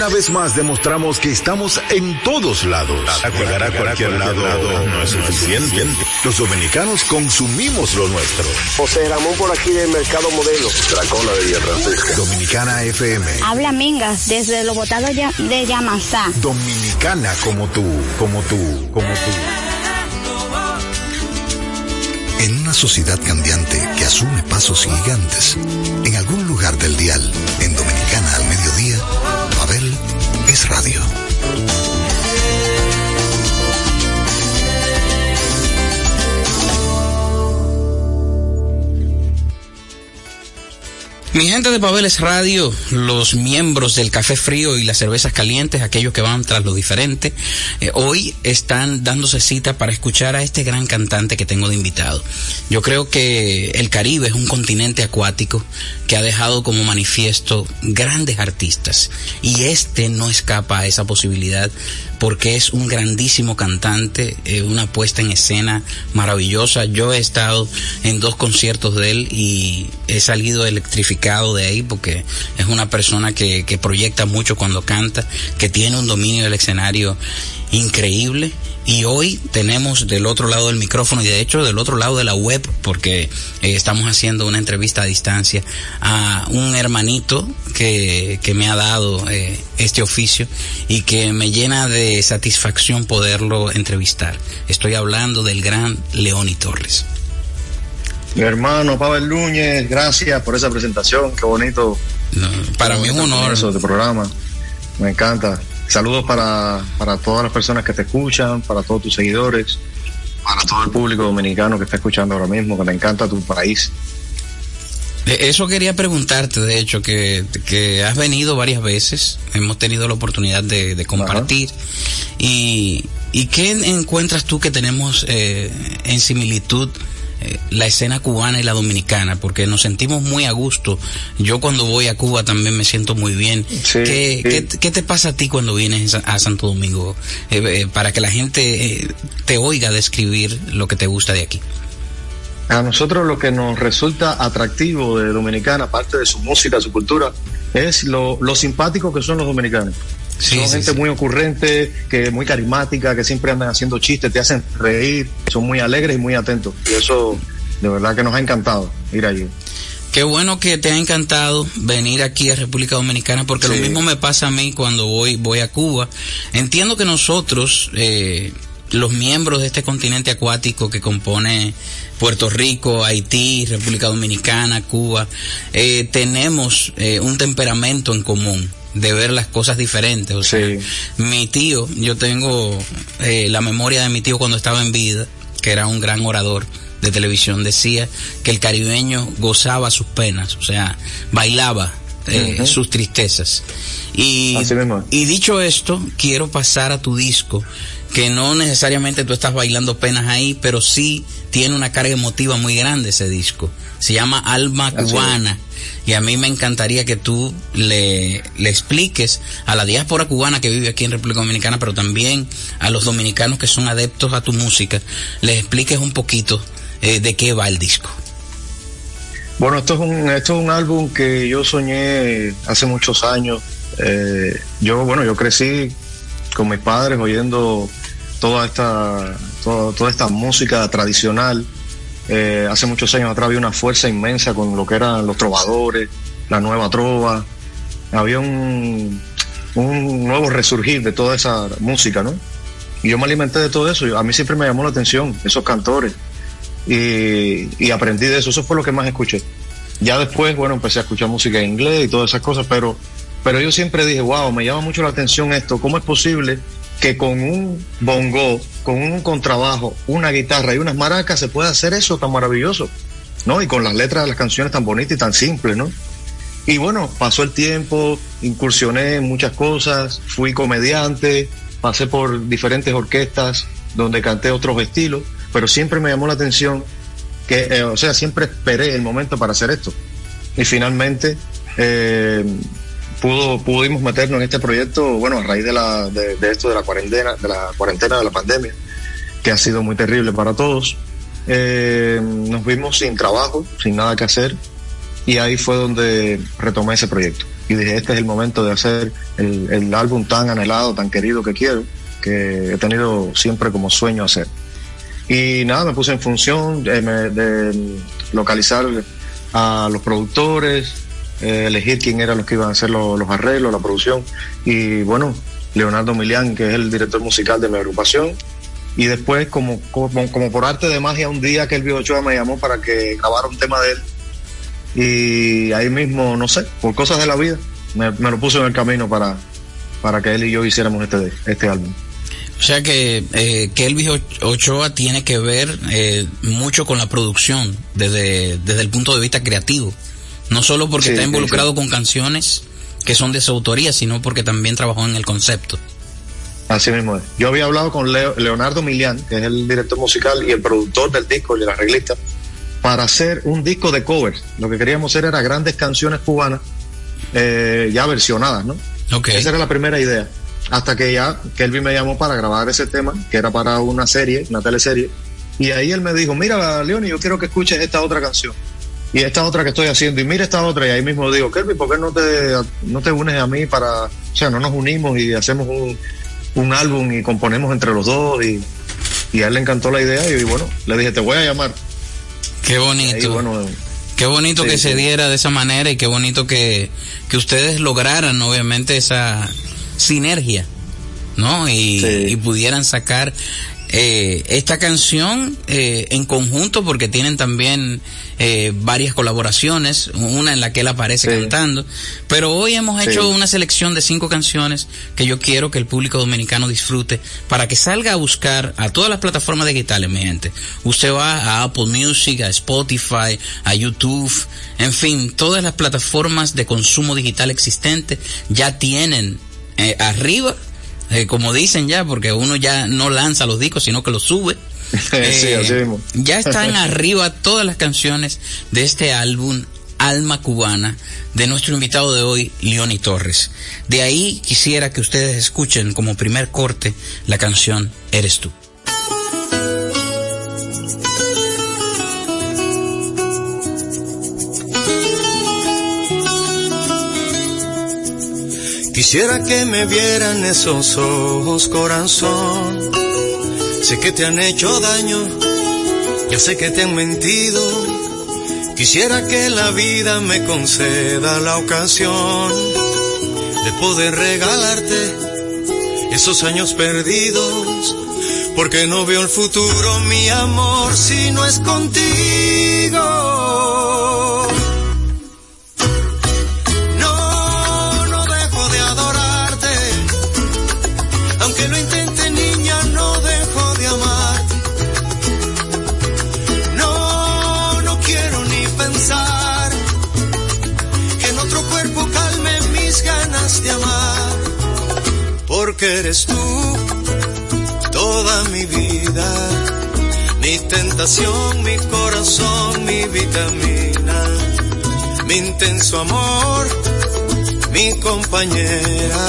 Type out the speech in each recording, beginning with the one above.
Una vez más demostramos que estamos en todos lados. Llegar a cualquier lado no es suficiente. Los dominicanos consumimos lo nuestro. José Ramón por aquí del Mercado Modelo. Dracona de Villa Francisca. Dominicana FM. Habla Mingas desde los botados de Yamasá. Dominicana como tú, como tú, como tú. En una sociedad cambiante que asume pasos gigantes, en algún lugar del dial, en Dominicana radio. Mi gente de Pabeles Radio, los miembros del Café Frío y las cervezas calientes, aquellos que van tras lo diferente, eh, hoy están dándose cita para escuchar a este gran cantante que tengo de invitado. Yo creo que el Caribe es un continente acuático que ha dejado como manifiesto grandes artistas y este no escapa a esa posibilidad porque es un grandísimo cantante, eh, una puesta en escena maravillosa. Yo he estado en dos conciertos de él y he salido electrificado de ahí porque es una persona que, que proyecta mucho cuando canta, que tiene un dominio del escenario increíble y hoy tenemos del otro lado del micrófono y de hecho del otro lado de la web, porque eh, estamos haciendo una entrevista a distancia a un hermanito que, que me ha dado eh, este oficio y que me llena de satisfacción poderlo entrevistar. Estoy hablando del gran Leoni Torres. Mi hermano Pavel Núñez, gracias por esa presentación, qué bonito. No, para mí es un honor. Eso de programa, me encanta. Saludos para, para todas las personas que te escuchan, para todos tus seguidores, para todo el público dominicano que está escuchando ahora mismo, que me encanta tu país. Eso quería preguntarte, de hecho, que, que has venido varias veces, hemos tenido la oportunidad de, de compartir. Y, ¿Y qué encuentras tú que tenemos eh, en similitud? La escena cubana y la dominicana, porque nos sentimos muy a gusto. Yo cuando voy a Cuba también me siento muy bien. Sí, ¿Qué, sí. ¿qué, qué, te pasa a ti cuando vienes a Santo Domingo? Eh, eh, para que la gente eh, te oiga describir lo que te gusta de aquí. A nosotros lo que nos resulta atractivo de Dominicana, aparte de su música, su cultura, es lo, lo simpático que son los dominicanos. Sí, son sí, gente sí. muy ocurrente, que muy carismática, que siempre andan haciendo chistes, te hacen reír, son muy alegres y muy atentos. Y eso de verdad que nos ha encantado ir allí. Qué bueno que te ha encantado venir aquí a República Dominicana, porque Sí. lo mismo me pasa a mí cuando voy, voy a Cuba. Entiendo que nosotros, eh, los miembros de este continente acuático que compone Puerto Rico, Haití, República Dominicana, Cuba, eh, tenemos eh, un temperamento en común de ver las cosas diferentes. O sea, Sí. mi tío, yo tengo eh, la memoria de mi tío cuando estaba en vida, que era un gran orador de televisión, decía que el caribeño gozaba sus penas, o sea, bailaba eh, sus tristezas. Y, y dicho esto, quiero pasar a tu disco, que no necesariamente tú estás bailando penas ahí, pero sí tiene una carga emotiva muy grande ese disco. Se llama Alma. Cubana. Y a mí me encantaría que tú le, expliques a la diáspora cubana que vive aquí en República Dominicana, pero también a los dominicanos que son adeptos a tu música, les expliques un poquito eh, de qué va el disco. Bueno, esto es un, esto es un álbum que yo soñé hace muchos años. Eh, yo, bueno, yo crecí con mis padres oyendo toda esta, toda, toda esta música tradicional. Eh, hace muchos años atrás había una fuerza inmensa con lo que eran los trovadores, la nueva trova. Había un, un nuevo resurgir de toda esa música, ¿no? Y yo me alimenté de todo eso. A mí siempre me llamó la atención esos cantores y, y aprendí de eso. Eso fue lo que más escuché. Ya después, bueno, empecé a escuchar música en inglés y todas esas cosas, pero, pero yo siempre dije, wow, me llama mucho la atención esto. ¿Cómo es posible que con un bongo, con un contrabajo, una guitarra y unas maracas se pueda hacer eso tan maravilloso? ¿No? Y con las letras de las canciones tan bonitas y tan simples, ¿no? Y bueno, pasó el tiempo, incursioné en muchas cosas, fui comediante, pasé por diferentes orquestas donde canté otros estilos, pero siempre me llamó la atención que, eh, o sea, siempre esperé el momento para hacer esto. Y finalmente eh, pudo, pudimos meternos en este proyecto, bueno, a raíz de, la, de, de esto de la cuarentena, de la cuarentena de la pandemia, que ha sido muy terrible para todos. Eh, nos vimos sin trabajo, sin nada que hacer, y ahí fue donde retomé ese proyecto. y dije, este es el momento de hacer el, el álbum tan anhelado, tan querido que quiero, que he tenido siempre como sueño hacer. Y nada, me puse en función de, de localizar a los productores, eh, elegir quién eran los que iban a hacer los, los arreglos, la producción. Y bueno, Leonardo Milián, que es el director musical de mi agrupación. Y después, como, como, como por arte de magia, un día que el Ochoa me llamó para que grabara un tema de él. Y ahí mismo, no sé, por cosas de la vida, me, me lo puso en el camino para, para que él y yo hiciéramos este, este álbum. O sea que eh, Kelvis Ochoa tiene que ver eh, mucho con la producción desde, desde el punto de vista creativo. No solo porque Sí, está involucrado sí. con canciones que son de su autoría, sino porque también trabajó en el concepto. Así mismo es. Yo había hablado con Leo- Leonardo Milián, que es el director musical y el productor del disco y el arreglista, para hacer un disco de covers. Lo que queríamos hacer era grandes canciones cubanas, eh, ya versionadas, ¿no? Esa era la primera idea. Hasta que ya Kelvin me llamó para grabar ese tema, que era para una serie, una teleserie. Y ahí él me dijo, mira, Leoni, yo quiero que escuches esta otra canción. Y esta otra que estoy haciendo. Y mira esta otra. Y ahí mismo digo, Kelvin, ¿por qué no te, no te unes a mí para... O sea, no nos unimos y hacemos un, un álbum y componemos entre los dos. Y, y a él le encantó la idea. Y bueno, le dije, te voy a llamar. Qué ahí, bonito. bueno, Qué bonito Sí, que se diera de esa manera y qué bonito que, que ustedes lograran, obviamente, esa sinergia, ¿no? Y, Sí. y pudieran sacar eh, esta canción eh, en conjunto porque tienen también eh, varias colaboraciones, una en la que él aparece Sí. cantando. Pero hoy hemos Sí. hecho una selección de cinco canciones que yo quiero que el público dominicano disfrute para que salga a buscar a todas las plataformas digitales, mi gente. Usted va a Apple Music, a Spotify, a YouTube, en fin, todas las plataformas de consumo digital existentes ya tienen eh, arriba, eh, como dicen ya, porque uno ya no lanza los discos, sino que los sube. sí, Eh, así mismo. ya están arriba todas las canciones de este álbum Alma Cubana de nuestro invitado de hoy, Leoni Torres. De ahí quisiera que ustedes escuchen como primer corte la canción Eres tú. Quisiera que me vieran esos ojos, corazón. Sé que te han hecho daño, ya sé que te han mentido. Quisiera que la vida me conceda la ocasión de poder regalarte esos años perdidos. Porque no veo el futuro, mi amor, si no es contigo. Mis ganas de amar. Porque eres tú toda mi vida, mi tentación, mi corazón, mi vitamina, mi intenso amor, mi compañera,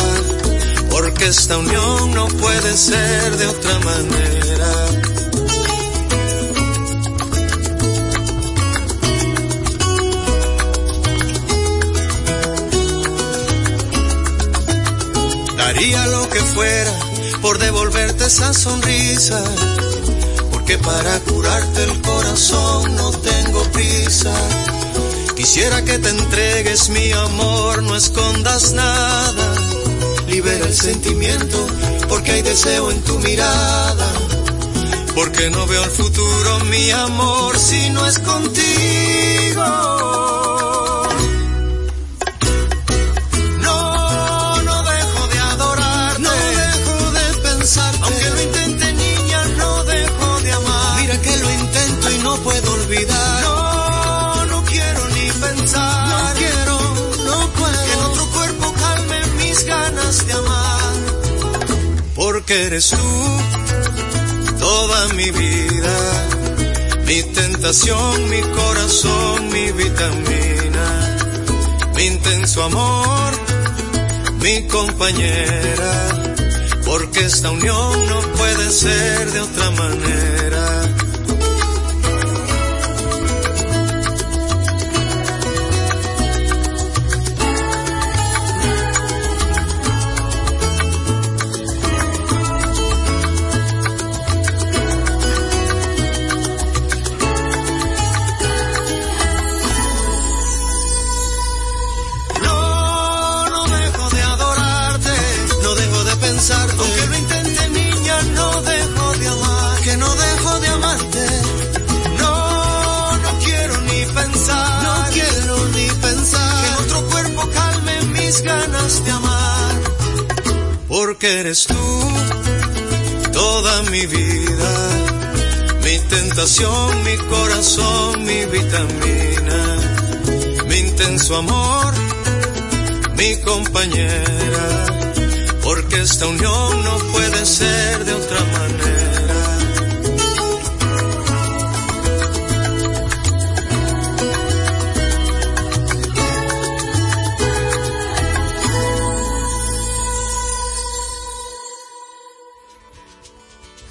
porque esta unión no puede ser de otra manera. Daría lo que fuera por devolverte esa sonrisa, porque para curarte el corazón no tengo prisa. Quisiera que te entregues mi amor, no escondas nada. Libera el sentimiento, porque hay deseo en tu mirada. Porque no veo el futuro, mi amor, si no es contigo. De amar. Porque eres tú toda mi vida. Mi tentación, mi corazón, mi vitamina, mi intenso amor, mi compañera, porque esta unión no puede ser de otra manera. Mis ganas de amar, porque eres tú toda mi vida, mi tentación, mi corazón, mi vitamina, mi intenso amor, mi compañera, porque esta unión no puede ser de otra manera.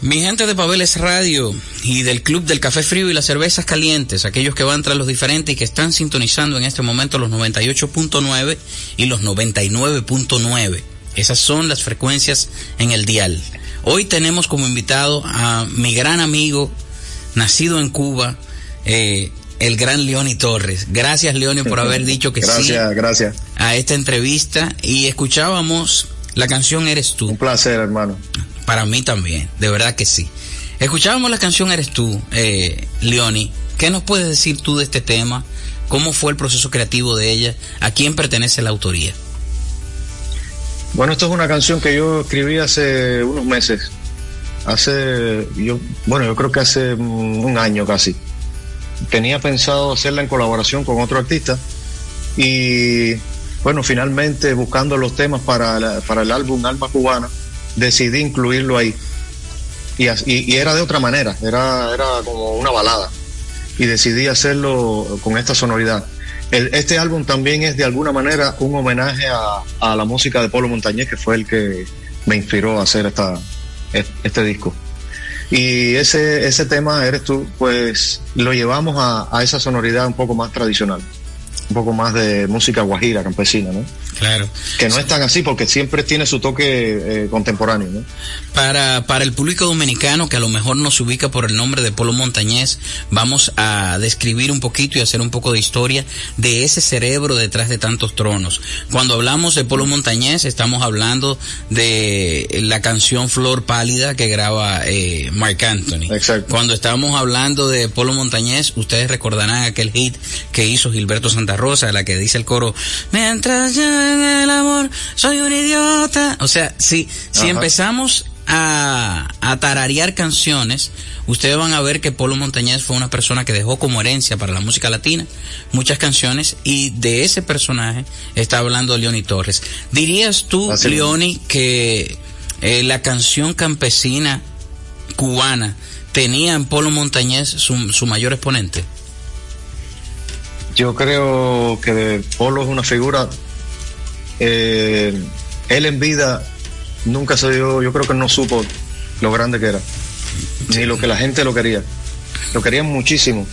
Mi gente de Pabeles Radio y del Club del Café Frío y las Cervezas Calientes, aquellos que van tras los diferentes y que están sintonizando en este momento los 98.9 y los 99.9. Esas son las frecuencias en el dial. Hoy tenemos como invitado a mi gran amigo, nacido en Cuba, eh, el gran Leoni Torres. Gracias, Leoni, por haber dicho que gracias, sí Gracias, a esta entrevista. Y escuchábamos la canción Eres tú. Un placer, hermano. Para mí también, de verdad que sí. Escuchábamos la canción Eres tú, eh, Leoni. ¿Qué nos puedes decir tú de este tema? ¿Cómo fue el proceso creativo de ella? ¿A quién pertenece la autoría? Bueno, esto es una canción que yo escribí hace unos meses. Hace, yo, bueno, yo creo que hace un año casi. Tenía pensado hacerla en colaboración con otro artista y, bueno, finalmente buscando los temas para, para el álbum Alma Cubana, decidí incluirlo ahí. Y, era de otra manera, era, era como una balada. Y decidí hacerlo con esta sonoridad. Este álbum también es de alguna manera un homenaje a, la música de Polo Montañés, que fue el que me inspiró a hacer esta, este disco. Y ese, ese tema, Eres tú, pues lo llevamos a, a esa sonoridad un poco más tradicional un poco más de música guajira, campesina, ¿no? Claro. Que no es tan así porque siempre tiene su toque eh, contemporáneo, ¿no? Para, para el público dominicano que a lo mejor no se ubica por el nombre de Polo Montañés, vamos a describir un poquito y hacer un poco de historia de ese cerebro detrás de tantos tronos. Cuando hablamos de Polo Montañés, estamos hablando de la canción Flor Pálida que graba eh, Mark Anthony. Exacto. Cuando estamos hablando de Polo Montañés, ustedes recordarán aquel hit que hizo Gilberto Santa Rosa, la que dice el coro, mientras yo en el amor soy un idiota. O sea, si, si Ajá. empezamos a, a tararear canciones, ustedes van a ver que Polo Montañés fue una persona que dejó como herencia para la música latina muchas canciones y de ese personaje está hablando Leoni Torres. ¿Dirías tú, Así es. Leoni, que eh, la canción campesina cubana tenía en Polo Montañés su, su mayor exponente? Yo creo que Polo es una figura. Eh, él en vida nunca se dio, yo creo que no supo lo grande que era, ni lo que la gente lo quería. Lo querían muchísimo.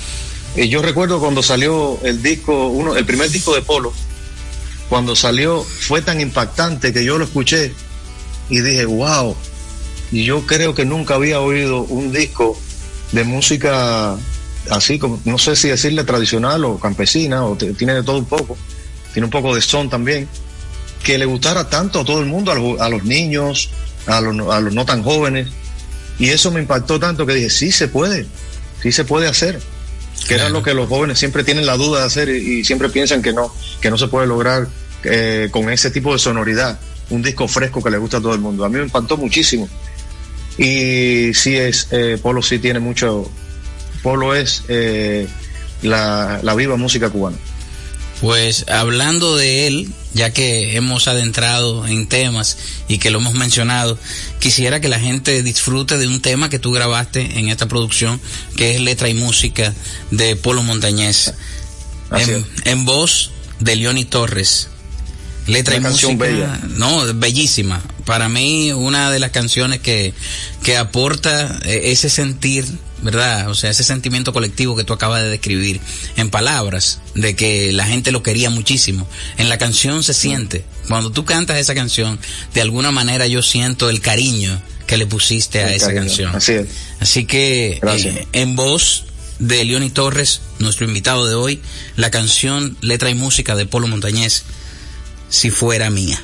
Y yo recuerdo cuando salió el disco, uno, el primer disco de Polo, cuando salió fue tan impactante que yo lo escuché y dije, wow. Y yo creo que nunca había oído un disco de música así como, no sé si decirle tradicional o campesina, o tiene de todo un poco, tiene un poco de son también, que le gustara tanto a todo el mundo, a, los- a los niños, a los, no- a los no tan jóvenes, y eso me impactó tanto que dije, sí se puede, sí se puede hacer, que era lo que los jóvenes siempre tienen la duda de hacer y, y siempre piensan que no, que no se puede lograr eh, con ese tipo de sonoridad, un disco fresco que le gusta a todo el mundo. A mí me impactó muchísimo. Y sí es, eh, Polo sí tiene mucho, Polo es eh, la, la viva música cubana. Pues hablando de él, ya que hemos adentrado en temas y que lo hemos mencionado, quisiera que la gente disfrute de un tema que tú grabaste en esta producción, que es letra y música de Polo Montañés, en voz de Leoni Torres. Letra Una y canción música, bella. no, bellísima. Para mí, una de las canciones que, que aporta eh, ese sentir, ¿verdad? O sea, ese sentimiento colectivo que tú acabas de describir en palabras, de que la gente lo quería muchísimo. En la canción se siente. Cuando tú cantas esa canción, de alguna manera yo siento el cariño que le pusiste a esa cariño. canción. Así es. Así que eh, en voz de Leoni Torres, nuestro invitado de hoy, la canción, letra y música de Polo Montañés, Si fuera mía.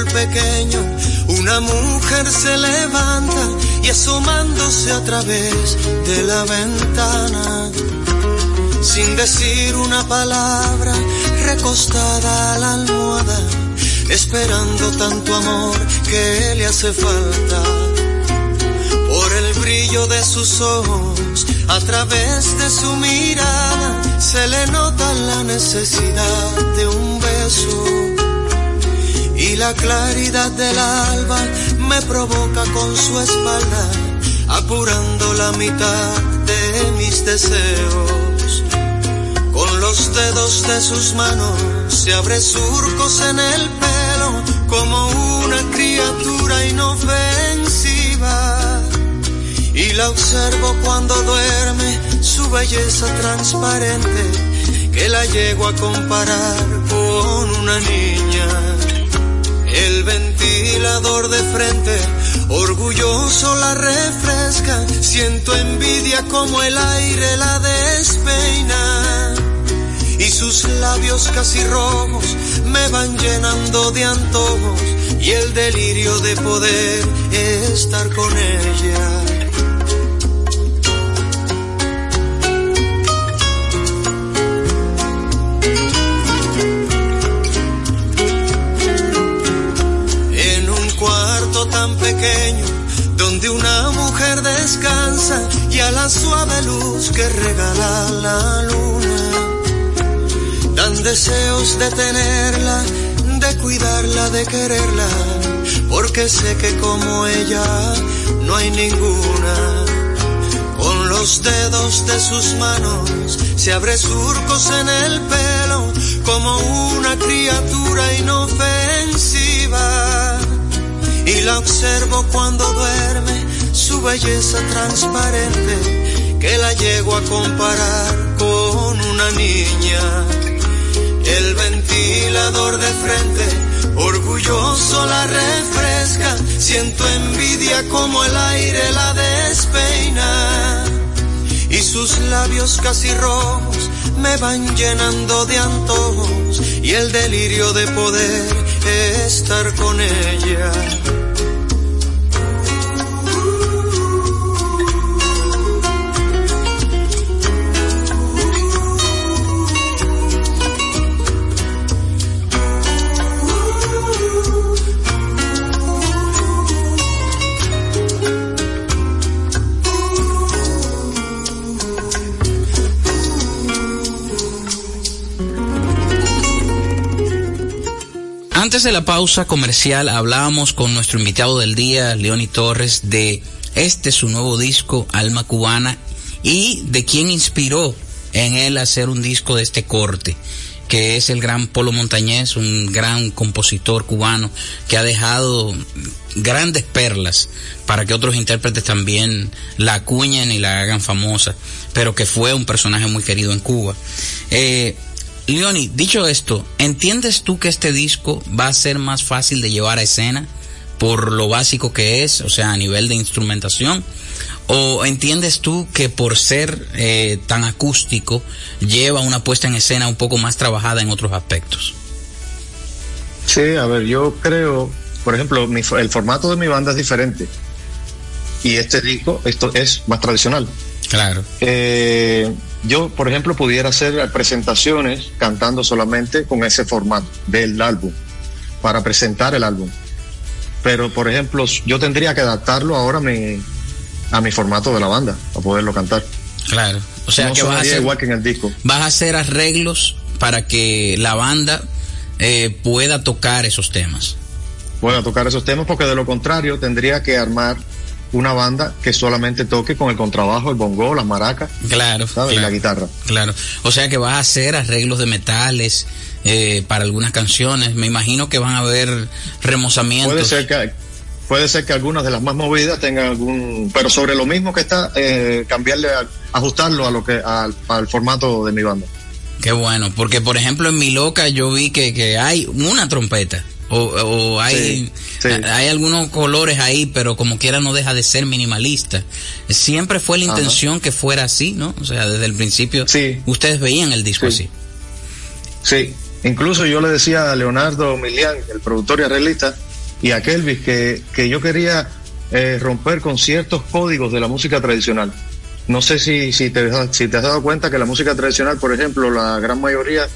Pequeño, una mujer se levanta y asomándose a través de la ventana, sin decir una palabra, recostada a la almohada, esperando tanto amor que le hace falta. Por el brillo de sus ojos, a través de su mirada, se le nota la necesidad de un beso. Y la claridad del alba me provoca con su espalda, apurando la mitad de mis deseos. Con los dedos de sus manos se abre surcos en el pelo como una criatura inofensiva. Y la observo cuando duerme, su belleza transparente, que la llego a comparar con una niña. El ventilador de frente, orgulloso la refresca, siento envidia como el aire la despeina. Y sus labios casi rojos me van llenando de antojos y el delirio de poder estar con ella. Donde una mujer descansa y a la suave luz que regala la luna dan deseos de tenerla, de cuidarla, de quererla, porque sé que como ella no hay ninguna. Con los dedos de sus manos se abre surcos en el pelo como una criatura inofensiva. Y la observo cuando duerme, su belleza transparente, que la llego a comparar con una niña. El ventilador de frente, orgulloso la refresca, siento envidia como el aire la despeina. Y sus labios casi rojos me van llenando de antojos y el delirio de poder estar con ella. Antes de la pausa comercial hablábamos con nuestro invitado del día, Leoni Torres, de este su nuevo disco, Alma Cubana, y de quién inspiró en él hacer un disco de este corte, que es el gran Polo Montañez, un gran compositor cubano que ha dejado grandes perlas para que otros intérpretes también la acuñen y la hagan famosa, pero que fue un personaje muy querido en Cuba. Eh, Leoni, dicho esto, ¿entiendes tú que este disco va a ser más fácil de llevar a escena por lo básico que es, o sea, a nivel de instrumentación? ¿O entiendes tú que por ser eh, tan acústico lleva una puesta en escena un poco más trabajada en otros aspectos? Sí, a ver, yo creo, por ejemplo, mi, el formato de mi banda es diferente. Y este disco, esto es más tradicional. Claro. Eh, yo, por ejemplo, pudiera hacer presentaciones cantando solamente con ese formato del álbum, para presentar el álbum. Pero, por ejemplo, yo tendría que adaptarlo ahora a mi, a mi formato de la banda, para poderlo cantar. Claro. O sea no que vas a hacer, igual que en el disco. vas a hacer arreglos para que la banda eh, pueda tocar esos temas. Pueda tocar esos temas, porque de lo contrario tendría que armar una banda que solamente toque con el contrabajo, el bongo, las maracas. Claro, Y la guitarra. Claro. O sea que vas a hacer arreglos de metales eh, para algunas canciones. Me imagino que van a haber remozamientos. Puede ser que puede ser que algunas de las más movidas tengan algún, pero sobre lo mismo que está, eh, cambiarle, a- ajustarlo a lo que al, al formato de mi banda. Qué bueno, porque por ejemplo en mi loca yo vi que, que hay una trompeta. O, o hay, Sí, sí. hay algunos colores ahí, pero como quiera no deja de ser minimalista. Siempre fue la Ajá. intención que fuera así, ¿no? O sea, desde el principio Sí. ustedes veían el disco Sí. así. Sí, Incluso yo le decía a Leonardo Milian, el productor y arreglista, y a Kelvis que, que yo quería eh, romper con ciertos códigos de la música tradicional. No sé si, si, te, si te has dado cuenta que la música tradicional, por ejemplo, la gran mayoría,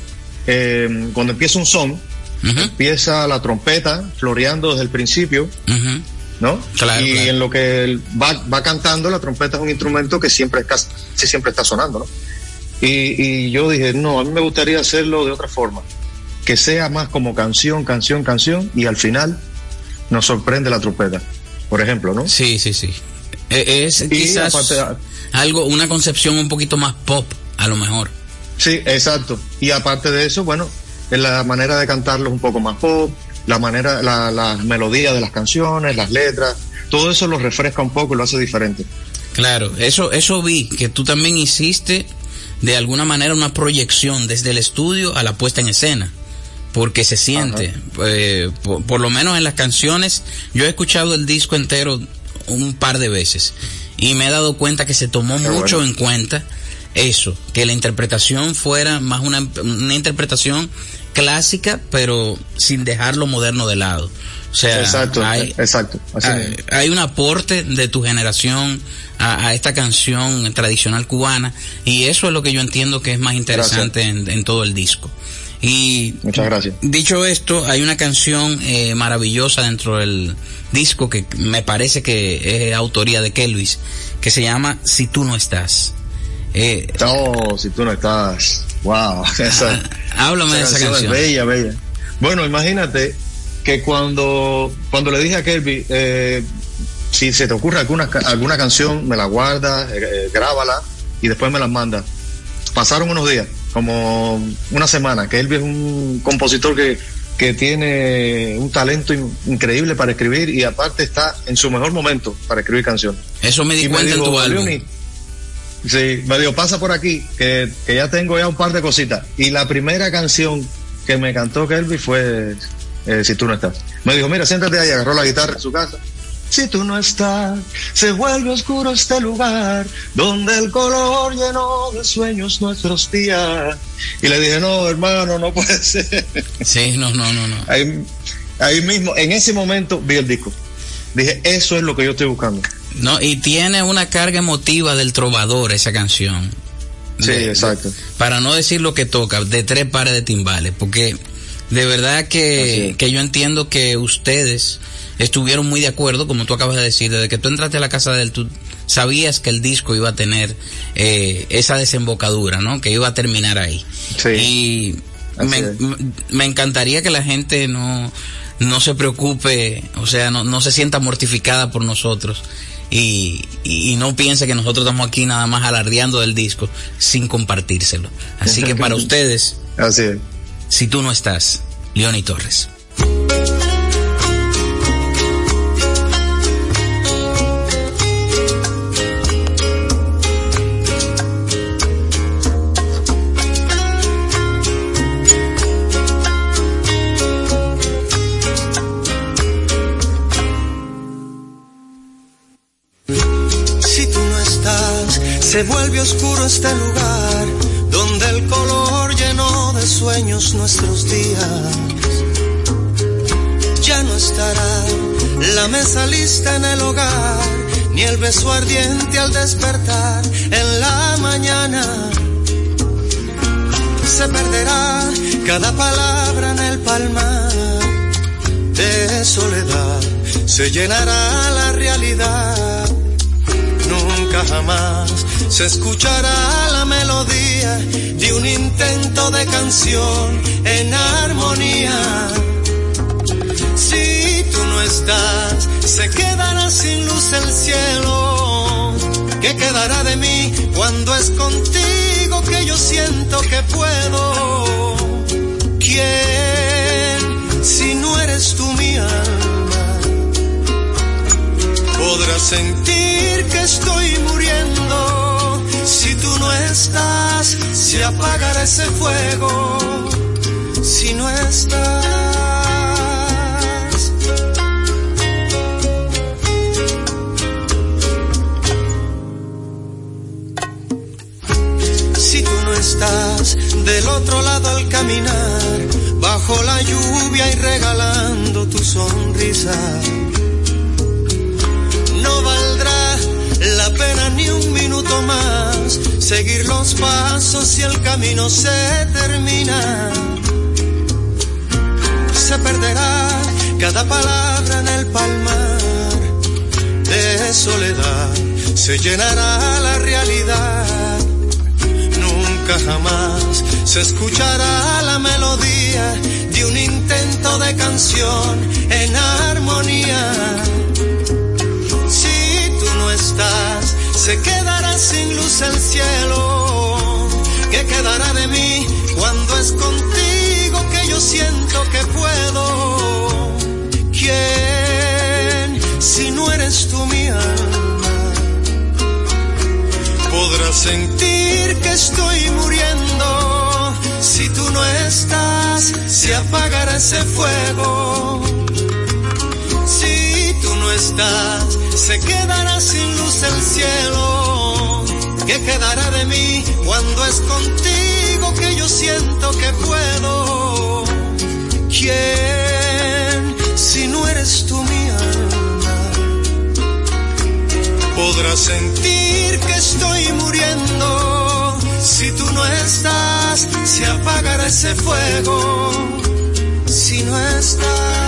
eh, cuando empieza un son, empieza la trompeta floreando desde el principio, ¿no? y en lo que va, va cantando, la trompeta es un instrumento que siempre, está, siempre está sonando, ¿no? Y, y yo dije, no, a mí me gustaría hacerlo de otra forma, que sea más como canción, canción, canción, y al final nos sorprende la trompeta, por ejemplo, ¿no? Sí, sí, sí. E, es quizás algo, una concepción un poquito más pop, a lo mejor. Sí, exacto. Y aparte de eso, bueno, la manera de cantarlo es un poco más pop, la manera, la, la melodía de las canciones, las letras, todo eso lo refresca un poco y lo hace diferente. Claro, eso, eso vi, que tú también hiciste de alguna manera una proyección desde el estudio a la puesta en escena porque se siente, eh, por, lo menos en las canciones, yo he escuchado el disco entero un par de veces y me he dado cuenta que se tomó mucho en cuenta eso, que la interpretación fuera más una, una interpretación clásica, pero sin dejar lo moderno de lado. O sea, exacto, hay, exacto. hay, un aporte de tu generación a, esta canción tradicional cubana y eso es lo que yo entiendo que es más interesante en, todo el disco. Y Muchas gracias. Dicho esto, hay una canción eh, maravillosa dentro del disco que me parece que es autoría de Kelvis, que se llama Si tú no estás. Eh, oh, si tú no estás. Wow. Esa, háblame de esa canción. bella, bella. Bueno, imagínate que cuando, cuando le dije a Kelvis, eh, si se te ocurre alguna, alguna canción, me la guarda, eh, grábala y después me la manda. Pasaron unos días como una semana, que es un compositor que, que tiene un talento increíble para escribir y aparte está en su mejor momento para escribir canciones. Eso me di cuenta en tu álbum. Sí, me dijo, pasa por aquí, que, que, ya tengo ya un par de cositas. Y la primera canción que me cantó Kelby fue eh, Si tú no estás. Me dijo, mira, siéntate ahí, agarró la guitarra en su casa si tú no estás, se vuelve oscuro este lugar donde el color llenó de sueños nuestros días. Y le dije, no, hermano, no puede ser. Sí, no, no, no, no. Ahí, ahí mismo, en ese momento, vi el disco. Dije, eso es lo que yo estoy buscando. No, y tiene una carga emotiva del trovador esa canción. Sí, exacto. para no decir lo que toca, de tres pares de timbales, porque de verdad que, que yo entiendo que ustedes estuvieron muy de acuerdo, como tú acabas de decir, desde que tú entraste a la casa de él, tú sabías que el disco iba a tener eh, esa desembocadura, ¿no? Que iba a terminar ahí. Sí. Y me, me, encantaría que la gente no, no se preocupe, o sea, no, no se sienta mortificada por nosotros. Y, y, no piense que nosotros estamos aquí nada más alardeando del disco sin compartírselo. Así que para ustedes, Así es. si tú no estás, Leoni Torres. Se vuelve oscuro este lugar donde el color llenó de sueños nuestros días. Ya no estará la mesa lista en el hogar, ni el beso ardiente al despertar en la mañana. Se perderá cada palabra en el palmar de soledad, se llenará la realidad. Jamás se escuchará la melodía de un intento de canción en armonía. Si tú no estás, se quedará sin luz el cielo. ¿Qué quedará de mí cuando es contigo que yo siento que puedo? ¿Quién, si no eres tú alma, podrá sentir que estoy muriendo? Si tú no estás, se apagará ese fuego. Si no estás. Si tú no estás del otro lado al caminar bajo la lluvia y regalando tu sonrisa. La pena ni un minuto más seguir los pasos si el camino se termina. Se perderá cada palabra en el palmar de soledad, se llenará la realidad. Nunca jamás se escuchará la melodía de un intento de canción en armonía. Se quedará sin luz el cielo. ¿Qué quedará de mí cuando es contigo que yo siento que puedo? ¿Quién, si no eres tú mi alma, podrás sentir que estoy muriendo? Si tú no estás, se apagará ese fuego. Estás, se quedará sin luz el cielo. ¿Qué quedará de mí cuando es contigo que yo siento que puedo? ¿Quién, si no eres tú mi alma, podrá sentir que estoy muriendo? Si tú no estás, se apagará ese fuego. Si no estás.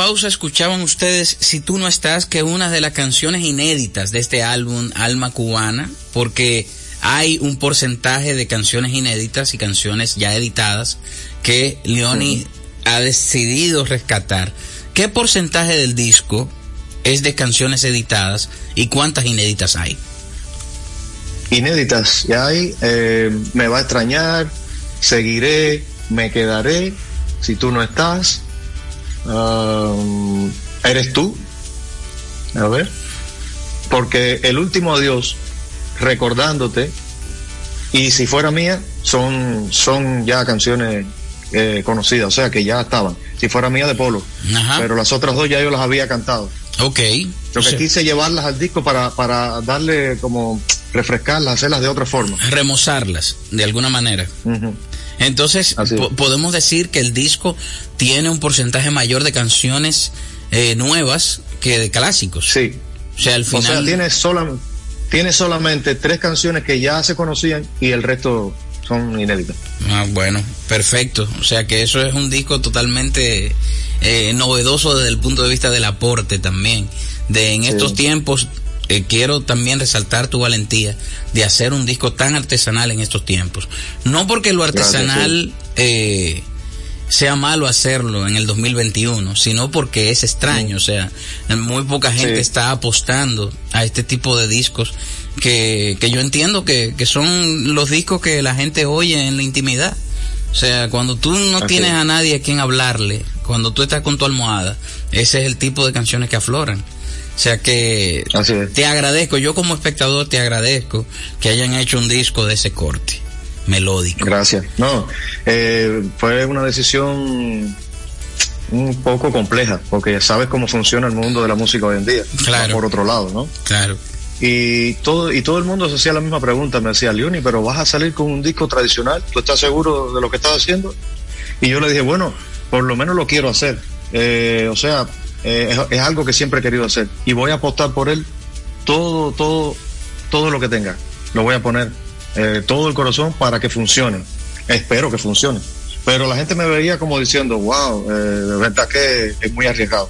Pausa, escuchaban ustedes Si tú no estás, que una de las canciones inéditas de este álbum Alma Cubana, porque hay un porcentaje de canciones inéditas y canciones ya editadas que Leoni ha decidido rescatar. ¿Qué porcentaje del disco es de canciones editadas y cuántas inéditas hay? Inéditas, ya hay, eh, me va a extrañar, seguiré, me quedaré, si tú no estás, um, eres tú, a ver, porque el último adiós, recordándote, y si fuera mía, son, son ya canciones eh, conocidas, o sea que ya estaban, si fuera mía de Polo, Ajá. pero las otras dos ya yo las había cantado. Ok. Lo que quise llevarlas al disco para, para darle como refrescarlas, hacerlas de otra forma. remozarlas de alguna manera. Entonces, po- podemos decir que el disco tiene un porcentaje mayor de canciones eh, nuevas que de clásicos. Sí. O sea, al O final. sea, tiene, sola- tiene solamente tres canciones que ya se conocían y el resto son inéditas. Ah, bueno, perfecto. O sea que eso es un disco totalmente eh, novedoso desde el punto de vista del aporte también. De en Sí. estos tiempos eh, quiero también resaltar tu valentía de hacer un disco tan artesanal en estos tiempos. No porque lo Gracias, artesanal eh, sea malo hacerlo en el 2021, sino porque es extraño. O sea, muy poca gente Sí. está apostando a este tipo de discos que, que yo entiendo que, que son los discos que la gente oye en la intimidad. O sea, cuando tú no Así tienes es. a nadie a quien hablarle, cuando tú estás con tu almohada, ese es el tipo de canciones que afloran. O sea que Así es. te agradezco, yo como espectador te agradezco que hayan hecho un disco de ese corte, melódico. Gracias. No, eh, fue una decisión un poco compleja, porque sabes cómo funciona el mundo de la música hoy en día. Claro. Por otro lado, ¿no? Claro. Y todo, y todo el mundo se hacía la misma pregunta, me decía, Leoni, pero vas a salir con un disco tradicional, ¿tú estás seguro de lo que estás haciendo? Y yo le dije, bueno, por lo menos lo quiero hacer. Eh, o sea, eh, es, es algo que siempre he querido hacer. Y voy a apostar por él todo, todo, todo lo que tenga. Lo voy a poner eh, todo el corazón para que funcione. Espero que funcione. Pero la gente me veía como diciendo, wow, eh, de verdad que es muy arriesgado.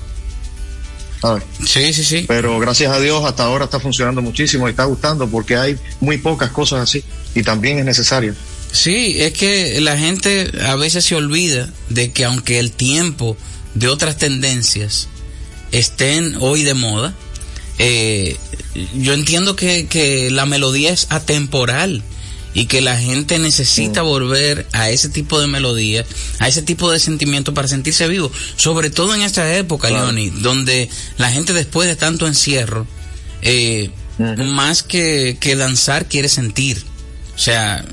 ¿Sabes? Sí, sí, sí. Pero gracias a Dios hasta ahora está funcionando muchísimo y está gustando porque hay muy pocas cosas así y también es necesario. Sí, es que la gente a veces se olvida de que aunque el tiempo de otras tendencias estén hoy de moda, eh, yo entiendo que, que la melodía es atemporal y que la gente necesita volver a ese tipo de melodía, a ese tipo de sentimiento para sentirse vivo, sobre todo en esta época, Claro. Leoni, donde la gente después de tanto encierro, eh, más que, que danzar quiere sentir. O sea,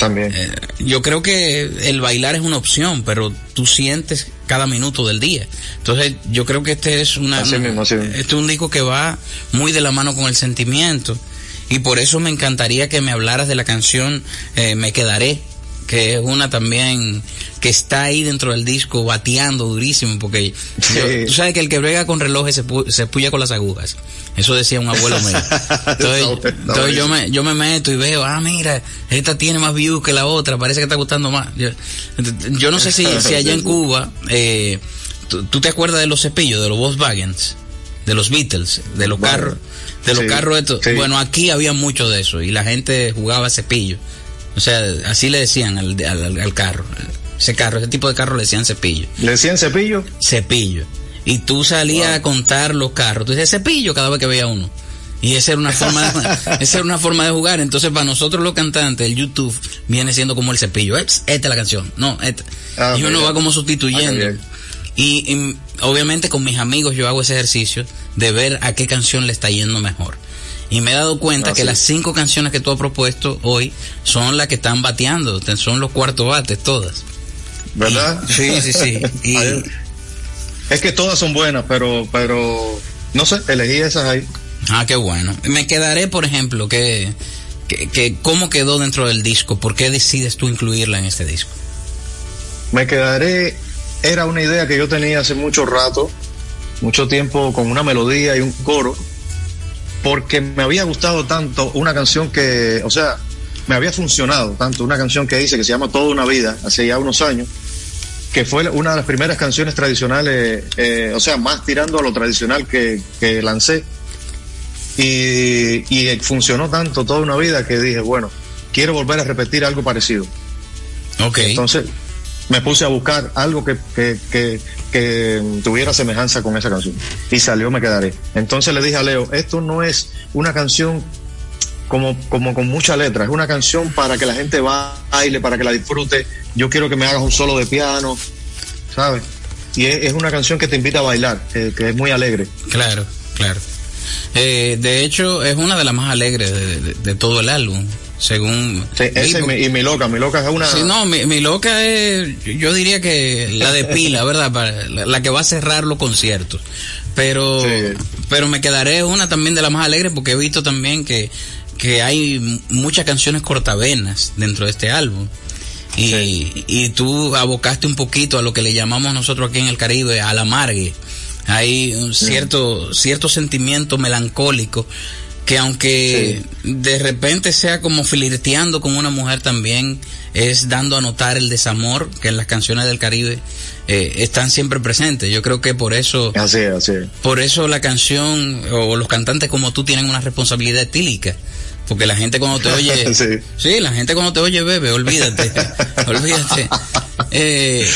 también. Eh, yo creo que el bailar es una opción, pero tú sientes cada minuto del día. Entonces, yo creo que este es una, Así mismo, así mismo. este es un disco que va muy de la mano con el sentimiento y por eso me encantaría que me hablaras de la canción eh, Me quedaré, que es una también que está ahí dentro del disco bateando durísimo porque Sí. yo- tú sabes que el que brega con relojes se, pu- se puya con las agujas. Eso decía un abuelo mío. Entonces, entonces yo me yo me meto y veo, ah, mira, esta tiene más views que la otra, parece que está gustando más. Yo, yo no sé si, si allá en Cuba, eh, ¿tú, te acuerdas de los cepillos, de los Volkswagens, de los Beatles, de los Bueno, carros, de los sí, carros estos? sí. Bueno, aquí había mucho de eso y la gente jugaba cepillo. O sea, así le decían al, al, al carro. Ese carro, ese tipo de carro le decían cepillo ¿Le decían cepillo? cepillo. Y tú salías a contar los carros. Tú dices cepillo cada vez que veía uno. Y esa era una forma de, esa era una forma de jugar. Entonces, para nosotros los cantantes, el YouTube viene siendo como el cepillo. Esta es la canción. No, esta. Ah, y uno mira. va como Ah, sustituyendo. y, obviamente con mis amigos yo hago ese ejercicio de ver a qué canción le está yendo mejor. Y me he dado cuenta Ah, que sí. las cinco canciones que tú has propuesto hoy son las que están bateando, son los cuartos bates todas. ¿Verdad? Y- sí, sí, sí. Y, Es que todas son buenas, pero, pero, no sé, elegí esas ahí. Ah, qué bueno. Me quedaré, por ejemplo, que, que, que cómo quedó dentro del disco, por qué decides tú incluirla en este disco. Me quedaré, era una idea que yo tenía hace mucho rato, mucho tiempo con una melodía y un coro, porque me había gustado tanto una canción que, o sea, me había funcionado tanto una canción que hice que se llama Toda una vida, hace ya unos años, que fue una de las primeras canciones tradicionales, eh, o sea, más tirando a lo tradicional que, que lancé. Y, y funcionó tanto toda una vida que dije, bueno, quiero volver a repetir algo parecido. Ok. Entonces me puse a buscar algo que, que, que, que tuviera semejanza con esa canción. Y salió Me Quedaré. Entonces le dije a Leo, esto no es una canción como, como con mucha letra, es una canción para que la gente baile, para que la disfrute. Yo quiero que me hagas un solo de piano, ¿sabes? Y es, una canción que te invita a bailar, que es muy alegre. Claro, claro. Eh, de hecho, es una de las más alegres de todo el álbum, según... Sí, y, mi, y mi loca, mi loca es una... Sí, no, mi, mi loca es, yo diría que la de pila, ¿verdad? Para, la, la que va a cerrar los conciertos. Pero, Sí. pero me quedaré una también de las más alegres porque he visto también que, que hay muchas canciones cortavenas dentro de este álbum. Y, y tú abocaste un poquito a lo que le llamamos nosotros aquí en el Caribe, al amargue. Hay un cierto, cierto sentimiento melancólico que aunque de repente sea como flirteando con una mujer también es dando a notar el desamor que en las canciones del Caribe eh, están siempre presentes. Yo creo que por eso, Así es, así es. por eso la canción o los cantantes como tú tienen una responsabilidad etílica. Porque la gente cuando te oye, Sí. sí, la gente cuando te oye bebe, olvídate, olvídate. Eh,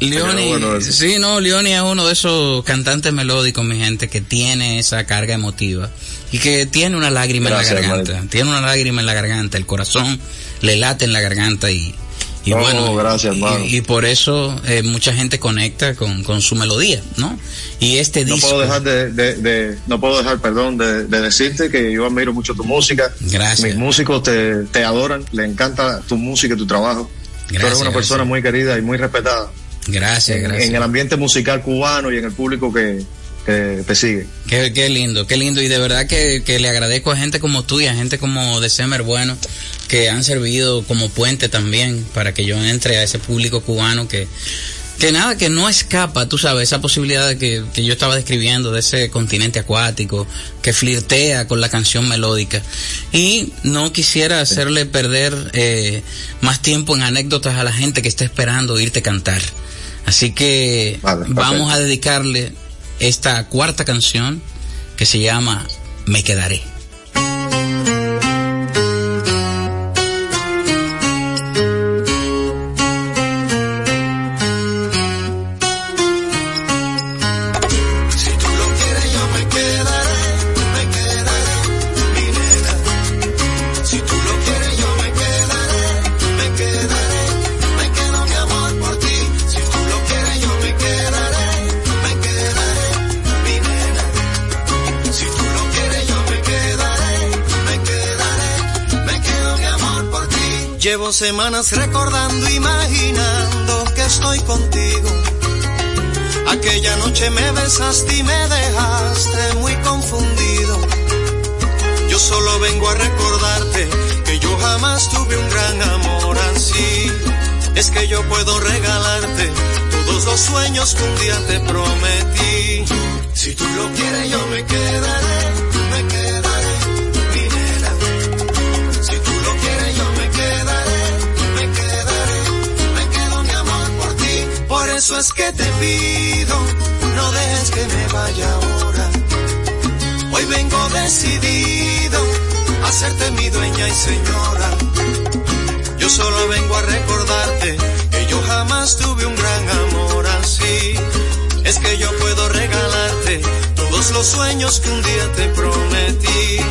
Leoni, bueno, sí, no, Leoni es uno de esos cantantes melódicos, mi gente, que tiene esa carga emotiva y que tiene una lágrima Gracias, en la garganta, hermanito. tiene una lágrima en la garganta, el corazón le late en la garganta y, y Oh, bueno, gracias, y- hermano. y, por eso eh, mucha gente conecta con, con su melodía, ¿no? Y este No disco, puedo dejar de, de- de- no puedo dejar, perdón, de, de decirte que yo admiro mucho tu música. Gracias. Mis músicos te, te adoran, le encanta tu música y tu trabajo. Tú Gracias, eres una persona muy querida y muy respetada gracias, gracias. en el ambiente musical cubano y en el público que, te sigue. Qué, qué lindo, qué lindo. Y de verdad que, que le agradezco a gente como tú y a gente como December Bueno, que han servido como puente también para que yo entre a ese público cubano que, que nada, que no escapa, tú sabes, esa posibilidad de que, que yo estaba describiendo de ese continente acuático, que flirtea con la canción melódica. Y no quisiera hacerle perder eh, más tiempo en anécdotas a la gente que está esperando oírte cantar. Así que Vale, vamos a dedicarle esta cuarta canción que se llama Me quedaré. Semanas recordando, imaginando que estoy contigo. Aquella noche me besaste y me dejaste muy confundido. Yo solo vengo a recordarte que yo jamás tuve un gran amor así. Es que yo puedo regalarte todos los sueños que un día te prometí. Si tú lo quieres yo me quedaré, eso es que te pido, no dejes que me vaya ahora. Hoy vengo decidido a hacerte mi dueña y señora. Yo solo vengo a recordarte que yo jamás tuve un gran amor así. Es que yo puedo regalarte todos los sueños que un día te prometí.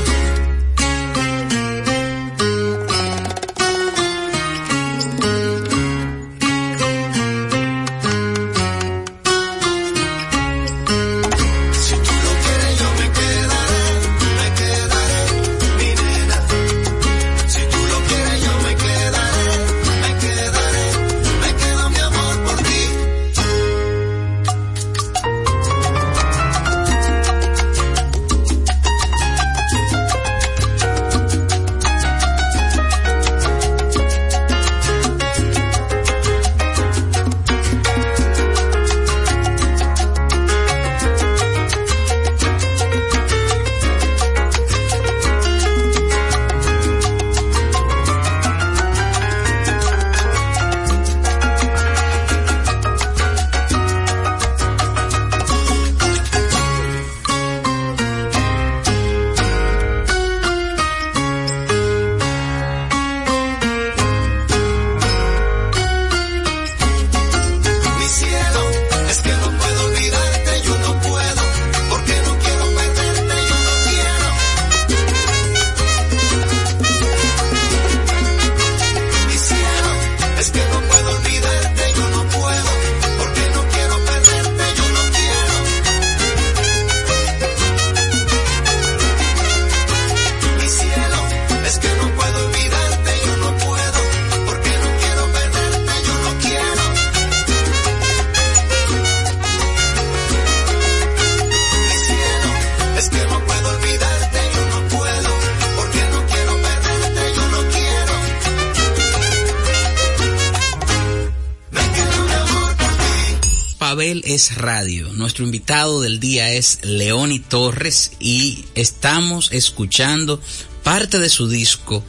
Nuestro invitado del día es Leoni Torres y estamos escuchando parte de su disco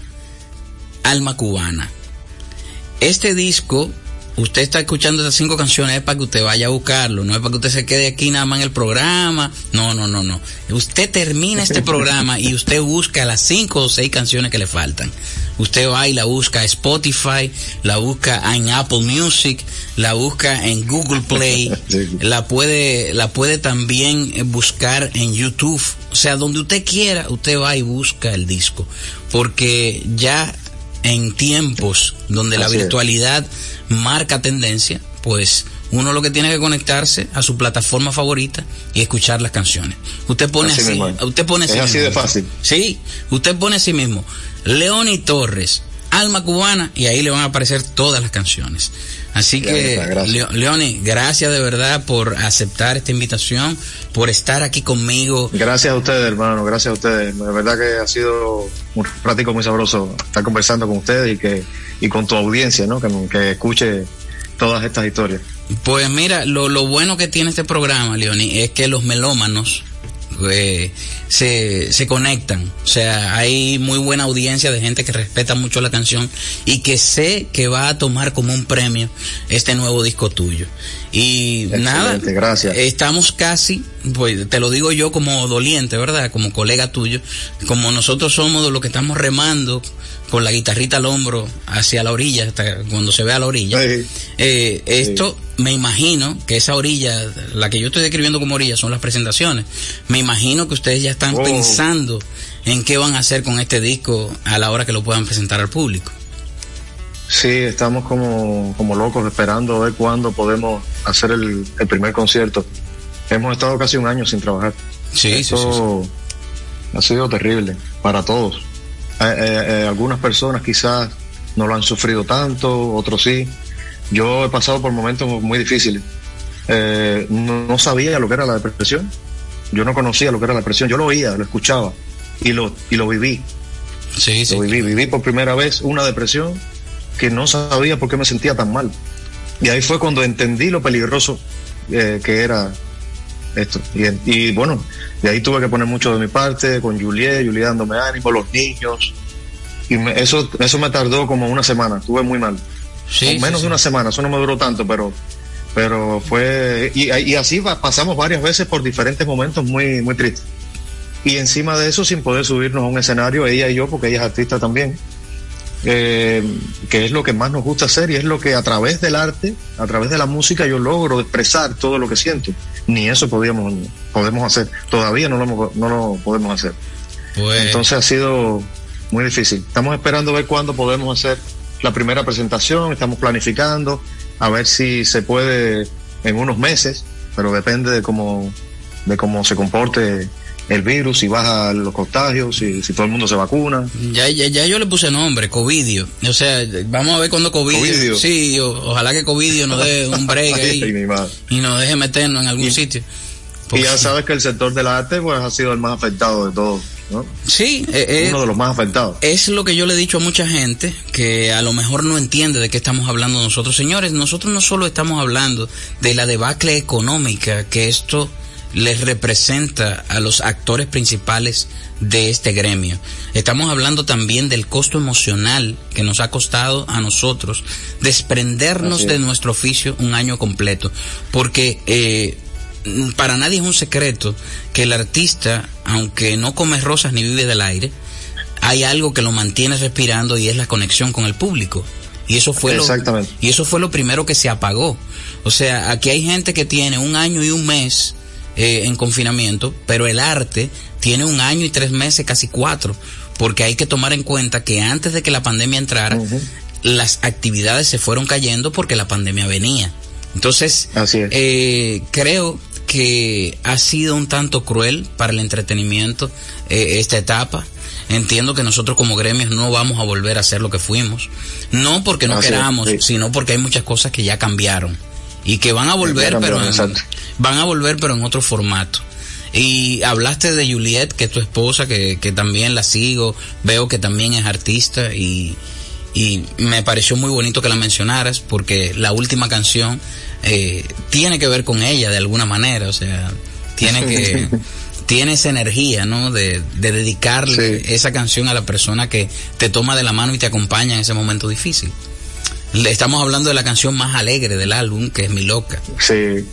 Alma Cubana. Este disco, usted está escuchando estas cinco canciones es para que usted vaya a buscarlo, no es para que usted se quede aquí nada más en el programa. No, no, no, no. Usted termina este programa y usted busca las cinco o seis canciones que le faltan. Usted va y la busca en Spotify, la busca en Apple Music, la busca en Google Play, Sí. la puede, la puede también buscar en YouTube. O sea, donde usted quiera, usted va y busca el disco. Porque ya en tiempos donde la Así es. virtualidad marca tendencia, pues uno lo que tiene que conectarse a su plataforma favorita y escuchar las canciones. Usted pone Así así, es. usted pone Es así así mismo. de fácil. Sí, usted pone así mismo. Leoni Torres, Alma Cubana, y ahí le van a aparecer todas las canciones. Así que, gracias. Leo- Leoni, gracias de verdad por aceptar esta invitación, por estar aquí conmigo. Gracias a ustedes, hermano, gracias a ustedes. De verdad que ha sido un práctico muy sabroso estar conversando con ustedes y que y con tu audiencia, ¿no? Que, que escuche todas estas historias. Pues mira, lo, lo bueno que tiene este programa, Leoni, es que los melómanos eh, se, se conectan. O sea, hay muy buena audiencia de gente que respeta mucho la canción y que sé que va a tomar como un premio este nuevo disco tuyo. Y Excelente, nada, gracias. estamos casi, pues te lo digo yo como doliente, ¿verdad? Como colega tuyo, como nosotros somos de los que estamos remando con la guitarrita al hombro hacia la orilla, hasta cuando se ve a la orilla. Sí. Eh, esto me imagino que esa orilla, la que yo estoy describiendo como orilla son las presentaciones. Me imagino que ustedes ya están Oh. pensando en qué van a hacer con este disco a la hora que lo puedan presentar al público. Sí, estamos como, como locos esperando a ver cuándo podemos hacer el, el primer concierto. Hemos estado casi un año sin trabajar. Sí, sí, sí, Eso ha sido terrible para todos. Eh, eh, eh, algunas personas quizás no lo han sufrido tanto, otros sí. Yo he pasado por momentos muy difíciles. No, no sabía lo que era la depresión. Yo no conocía lo que era la depresión. Yo lo oía, lo escuchaba y lo, y lo viví. Sí, sí. Lo viví, viví por primera vez una depresión que no sabía por qué me sentía tan mal. Y ahí fue cuando entendí lo peligroso que era esto. Y, y, bueno, de ahí tuve que poner mucho de mi parte, con Juliet, Juliet dándome ánimo, los niños. Y me- eso, eso me tardó como una semana, estuve muy mal. Sí, O menos sí. de una semana, eso no me duró tanto, pero pero fue y, y así pasamos varias veces por diferentes momentos muy muy tristes y encima de eso sin poder subirnos a un escenario ella y yo porque ella es artista también eh, que es lo que más nos gusta hacer y es lo que a través del arte a través de la música yo logro expresar todo lo que siento ni eso podíamos podemos hacer. Todavía no lo no lo podemos hacer. Pues, entonces ha sido muy difícil. Estamos esperando ver cuándo podemos hacer la primera presentación, estamos planificando, a ver si se puede en unos meses, pero depende de cómo, de cómo se comporte el virus, si baja los contagios, si, si todo el mundo se vacuna. Ya, ya, ya yo le puse nombre, Covidio. O sea, vamos a ver cuando Covidio. Covidio. Sí, o- ojalá que Covidio nos dé un break ahí y nos deje meternos en algún Y- sitio. Y ya sabes que el sector del arte pues ha sido el más afectado de todos, ¿no? Sí, eh, eh, Uno de los más afectados. es lo que yo le he dicho a mucha gente que a lo mejor no entiende de qué estamos hablando nosotros. Señores, nosotros no solo estamos hablando de la debacle económica que esto les representa a los actores principales de este gremio. Estamos hablando también del costo emocional que nos ha costado a nosotros desprendernos de nuestro oficio un año completo. Porque eh, para nadie es un secreto que el artista, aunque no come rosas ni vive del aire, hay algo que lo mantiene respirando y es la conexión con el público. Y eso fue lo, y eso fue lo primero que se apagó. O sea, aquí hay gente que tiene un año y un mes eh, en confinamiento, pero el arte tiene un año y tres meses, casi cuatro, porque hay que tomar en cuenta que antes de que la pandemia entrara, las actividades se fueron cayendo porque la pandemia venía. Entonces, Así es. eh, creo que ha sido un tanto cruel para el entretenimiento eh, esta etapa. Entiendo que nosotros como gremios no vamos a volver a ser lo que fuimos. No porque no Así es, queramos, sí. sino porque hay muchas cosas que ya cambiaron. Y que van a volver, pero en, van a volver, pero en otro formato. Y hablaste de Juliet, que es tu esposa, que, que también la sigo, veo que también es artista y, y me pareció muy bonito que la mencionaras porque la última canción eh, tiene que ver con ella de alguna manera, o sea, tiene que tiene esa energía, ¿no? De, de dedicarle Sí. esa canción a la persona que te toma de la mano y te acompaña en ese momento difícil. Le estamos hablando de la canción más alegre del álbum, que es Mi Loca. Sí,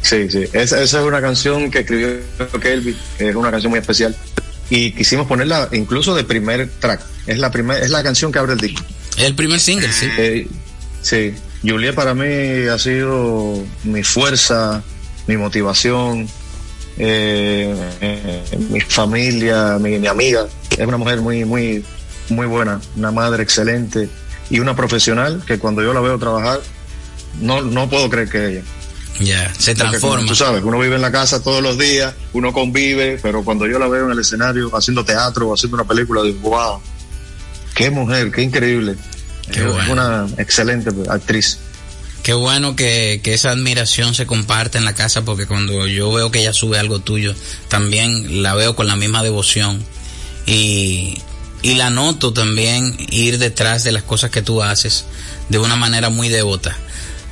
sí, sí. Esa, esa es una canción que escribió Kelvin, es una canción muy especial. Y quisimos ponerla incluso de primer track. Es la primer, es la canción que abre el disco. Es el primer single, sí. Eh, sí, Juliet para mí ha sido mi fuerza, mi motivación, eh, eh, mi familia, mi, mi amiga. Es una mujer muy, muy, muy buena, una madre excelente y una profesional que cuando yo la veo trabajar, no, no puedo creer que ella. Ya, se como transforma. Tú sabes, uno vive en la casa todos los días, uno convive, pero cuando yo la veo en el escenario haciendo teatro o haciendo una película, digo, wow, qué mujer, qué increíble. Qué es bueno. una excelente actriz. Qué bueno que, que esa admiración se comparte en la casa porque cuando yo veo que ella sube algo tuyo, también la veo con la misma devoción y, y la noto también ir detrás de las cosas que tú haces de una manera muy devota.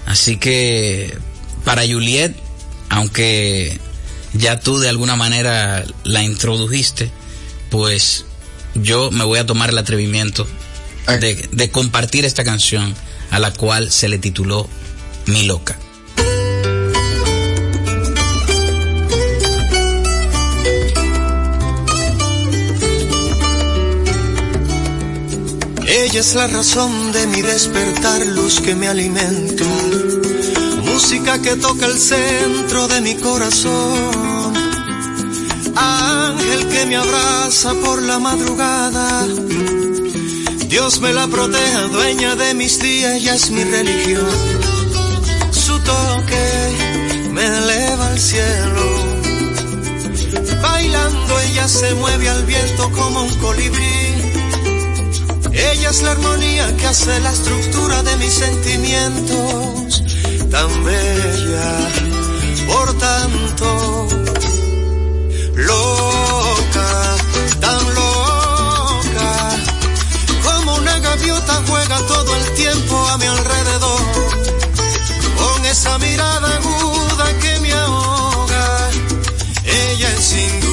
Así que para Juliet, aunque ya tú de alguna manera la introdujiste, pues yo me voy a tomar el atrevimiento de, de compartir esta canción a la cual se le tituló Mi Loca. Ella es la razón de mi despertar, luz que me alimenta, música que toca el centro de mi corazón, ángel que me abraza por la madrugada, Dios me la proteja, dueña de mis días, ella es mi religión, su toque me eleva al cielo, bailando ella se mueve al viento como un colibrí. Ella es la armonía que hace la estructura de mis sentimientos tan bella. Por tanto, loca, tan loca, como una gaviota juega todo el tiempo a mi alrededor, con esa mirada aguda que me ahoga. Ella es sin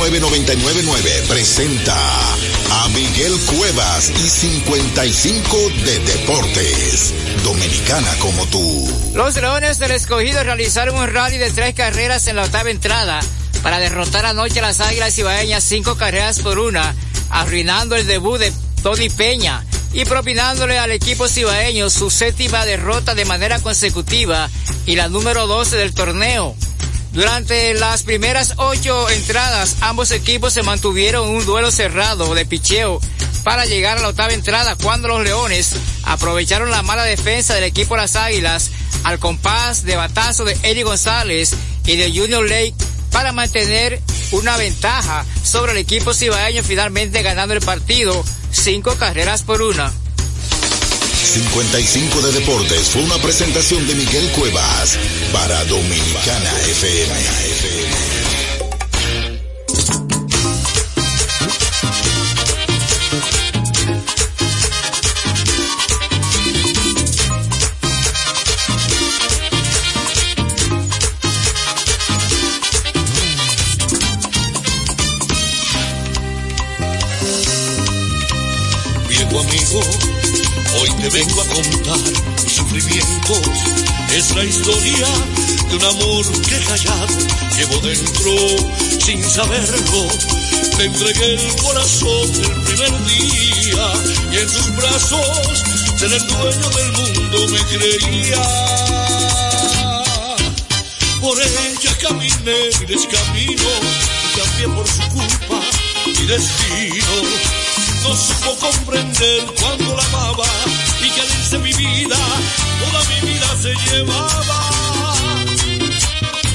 989-999 presenta a Miguel Cuevas y 55 de Deportes. Dominicana como tú. Los Leones del Escogido realizaron un rally de tres carreras en la octava entrada para derrotar anoche a las Águilas Ibaeñas cinco carreras por una, arruinando el debut de Tony Peña y propinándole al equipo cibaeño su séptima derrota de manera consecutiva y la número 12 del torneo. Durante las primeras ocho entradas, ambos equipos se mantuvieron en un duelo cerrado de picheo para llegar a la octava entrada cuando los Leones aprovecharon la mala defensa del equipo Las Águilas al compás de batazo de Eddie González y de Junior Lake para mantener una ventaja sobre el equipo cibaeño finalmente ganando el partido cinco carreras por una. 55 de Deportes fue una presentación de Miguel Cuevas para Dominicana FM. La historia de un amor que callado llevo dentro sin saberlo. Te entregué el corazón el primer día y en tus brazos ser el dueño del mundo me creía. Por ella caminé y descamino y cambié por su culpa mi destino no supo comprender cuando la amaba y que toda mi vida se llevaba.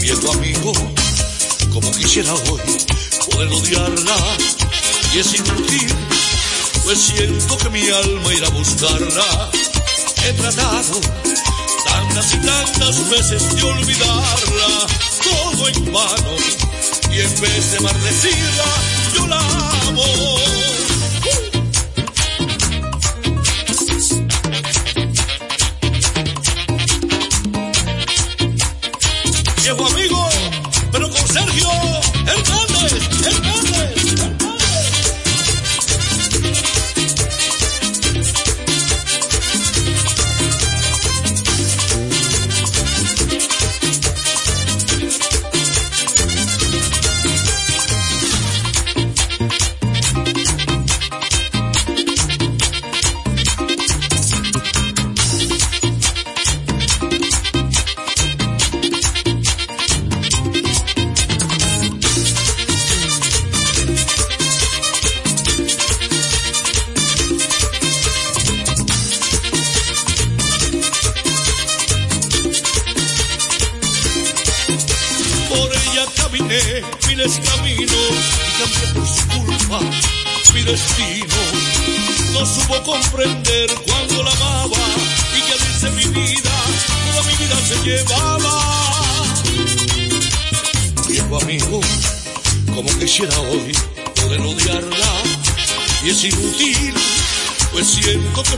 Viendo amigo, como quisiera hoy poder odiarla y es inútil, pues siento que mi alma irá a buscarla. He tratado tantas y tantas veces de olvidarla, todo en vano, y en vez de maldecirla, yo la amo.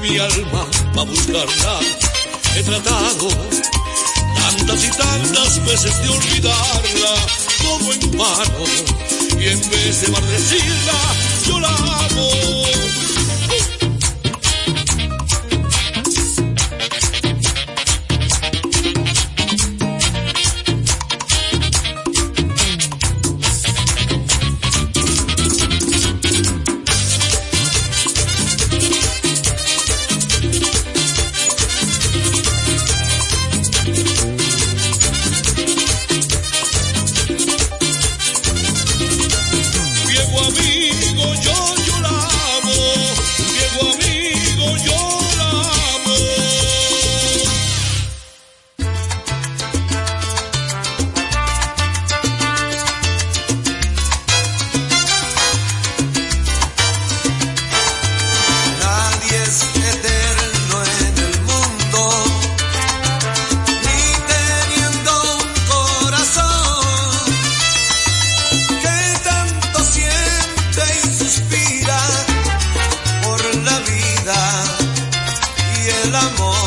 mi alma va a buscarla. He tratado tantas y tantas veces de olvidarla, todo en vano. Y en vez de maldecirla, yo la amo. el amor.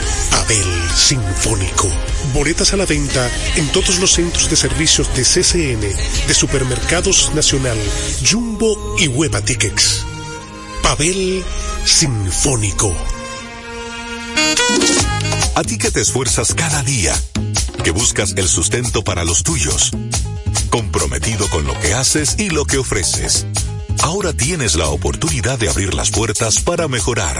Abel Sinfónico. Boletas a la venta en todos los centros de servicios de CCN, de Supermercados Nacional, Jumbo y Hueva Tickets. Pavel Sinfónico. A ti que te esfuerzas cada día, que buscas el sustento para los tuyos, comprometido con lo que haces y lo que ofreces. Ahora tienes la oportunidad de abrir las puertas para mejorar,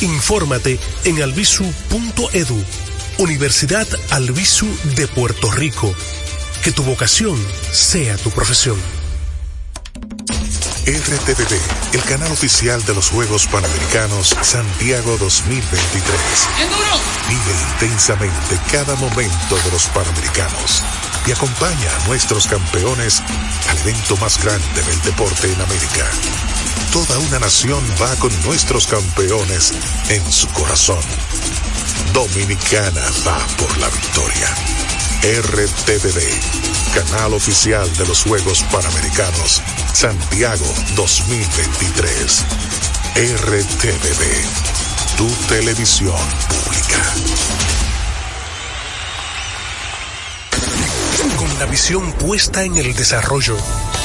Infórmate en albisu.edu, Universidad Albisu de Puerto Rico. Que tu vocación sea tu profesión. RTVD, el canal oficial de los Juegos Panamericanos Santiago 2023. Vive intensamente cada momento de los Panamericanos y acompaña a nuestros campeones al evento más grande del deporte en América. Toda una nación va con nuestros campeones en su corazón. Dominicana va por la victoria. RTVD, canal oficial de los Juegos Panamericanos Santiago 2023. RTVD, tu televisión pública. Con la visión puesta en el desarrollo,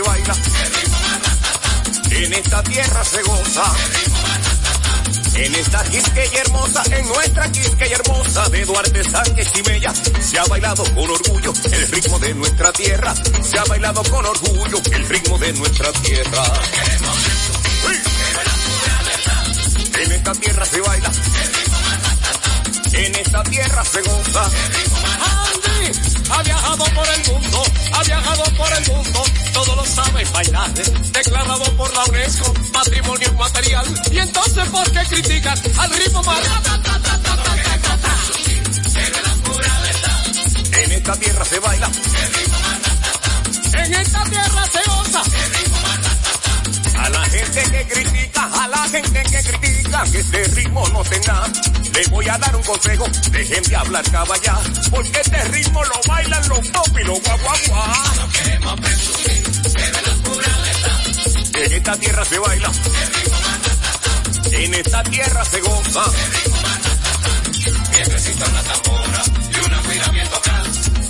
Se baila, en esta tierra se goza. En esta quisqueya hermosa, en nuestra quisqueya hermosa de Duarte Sánchez y Mella, se ha bailado con orgullo el ritmo de nuestra tierra. Se ha bailado con orgullo el ritmo de nuestra tierra. En esta tierra se baila, en esta tierra se goza. Andy ha viajado por el mundo, ha viajado por el mundo, todo lo sabe bailar, declarado por la UNESCO, patrimonio material. Y entonces, ¿por qué critican al ritmo más? En esta tierra se baila, en esta tierra se goza. A la gente que critica, a la gente que critica que este ritmo no tenga, le voy a dar un consejo, dejen de hablar caballá, porque este ritmo lo bailan los pop y los guaguaguá. No queremos presumir. En esta tierra se baila, en esta tierra se goza. Necesito una tambora y una fila bien tocada.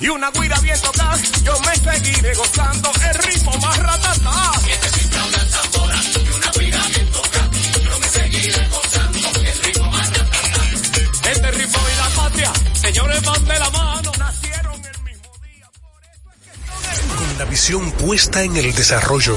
Y una guira bien tocada, yo me seguiré gozando el ritmo más ratata. Mientras exista una tambora y una guira bien tocada, yo me seguiré gozando el ritmo más ratata. Este ritmo y la patria, señores, van de la mano. Nacieron el mismo día, por eso es que son Con la visión puesta en el desarrollo,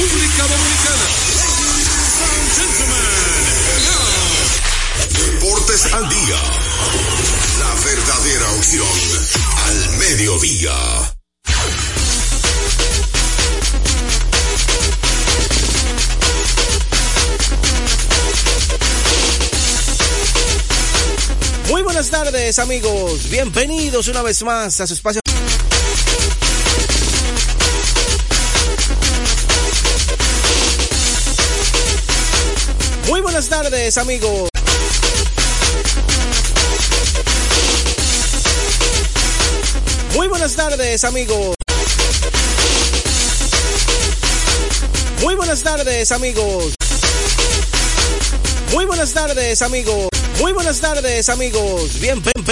República Dominicana. Deportes al día. La verdadera opción al mediodía. Muy buenas tardes amigos, bienvenidos una vez más a su espacio. Tardes amigos. Muy buenas tardes amigos. Muy buenas tardes amigos. Muy buenas tardes amigos. Muy buenas tardes amigos. Bienvenidos.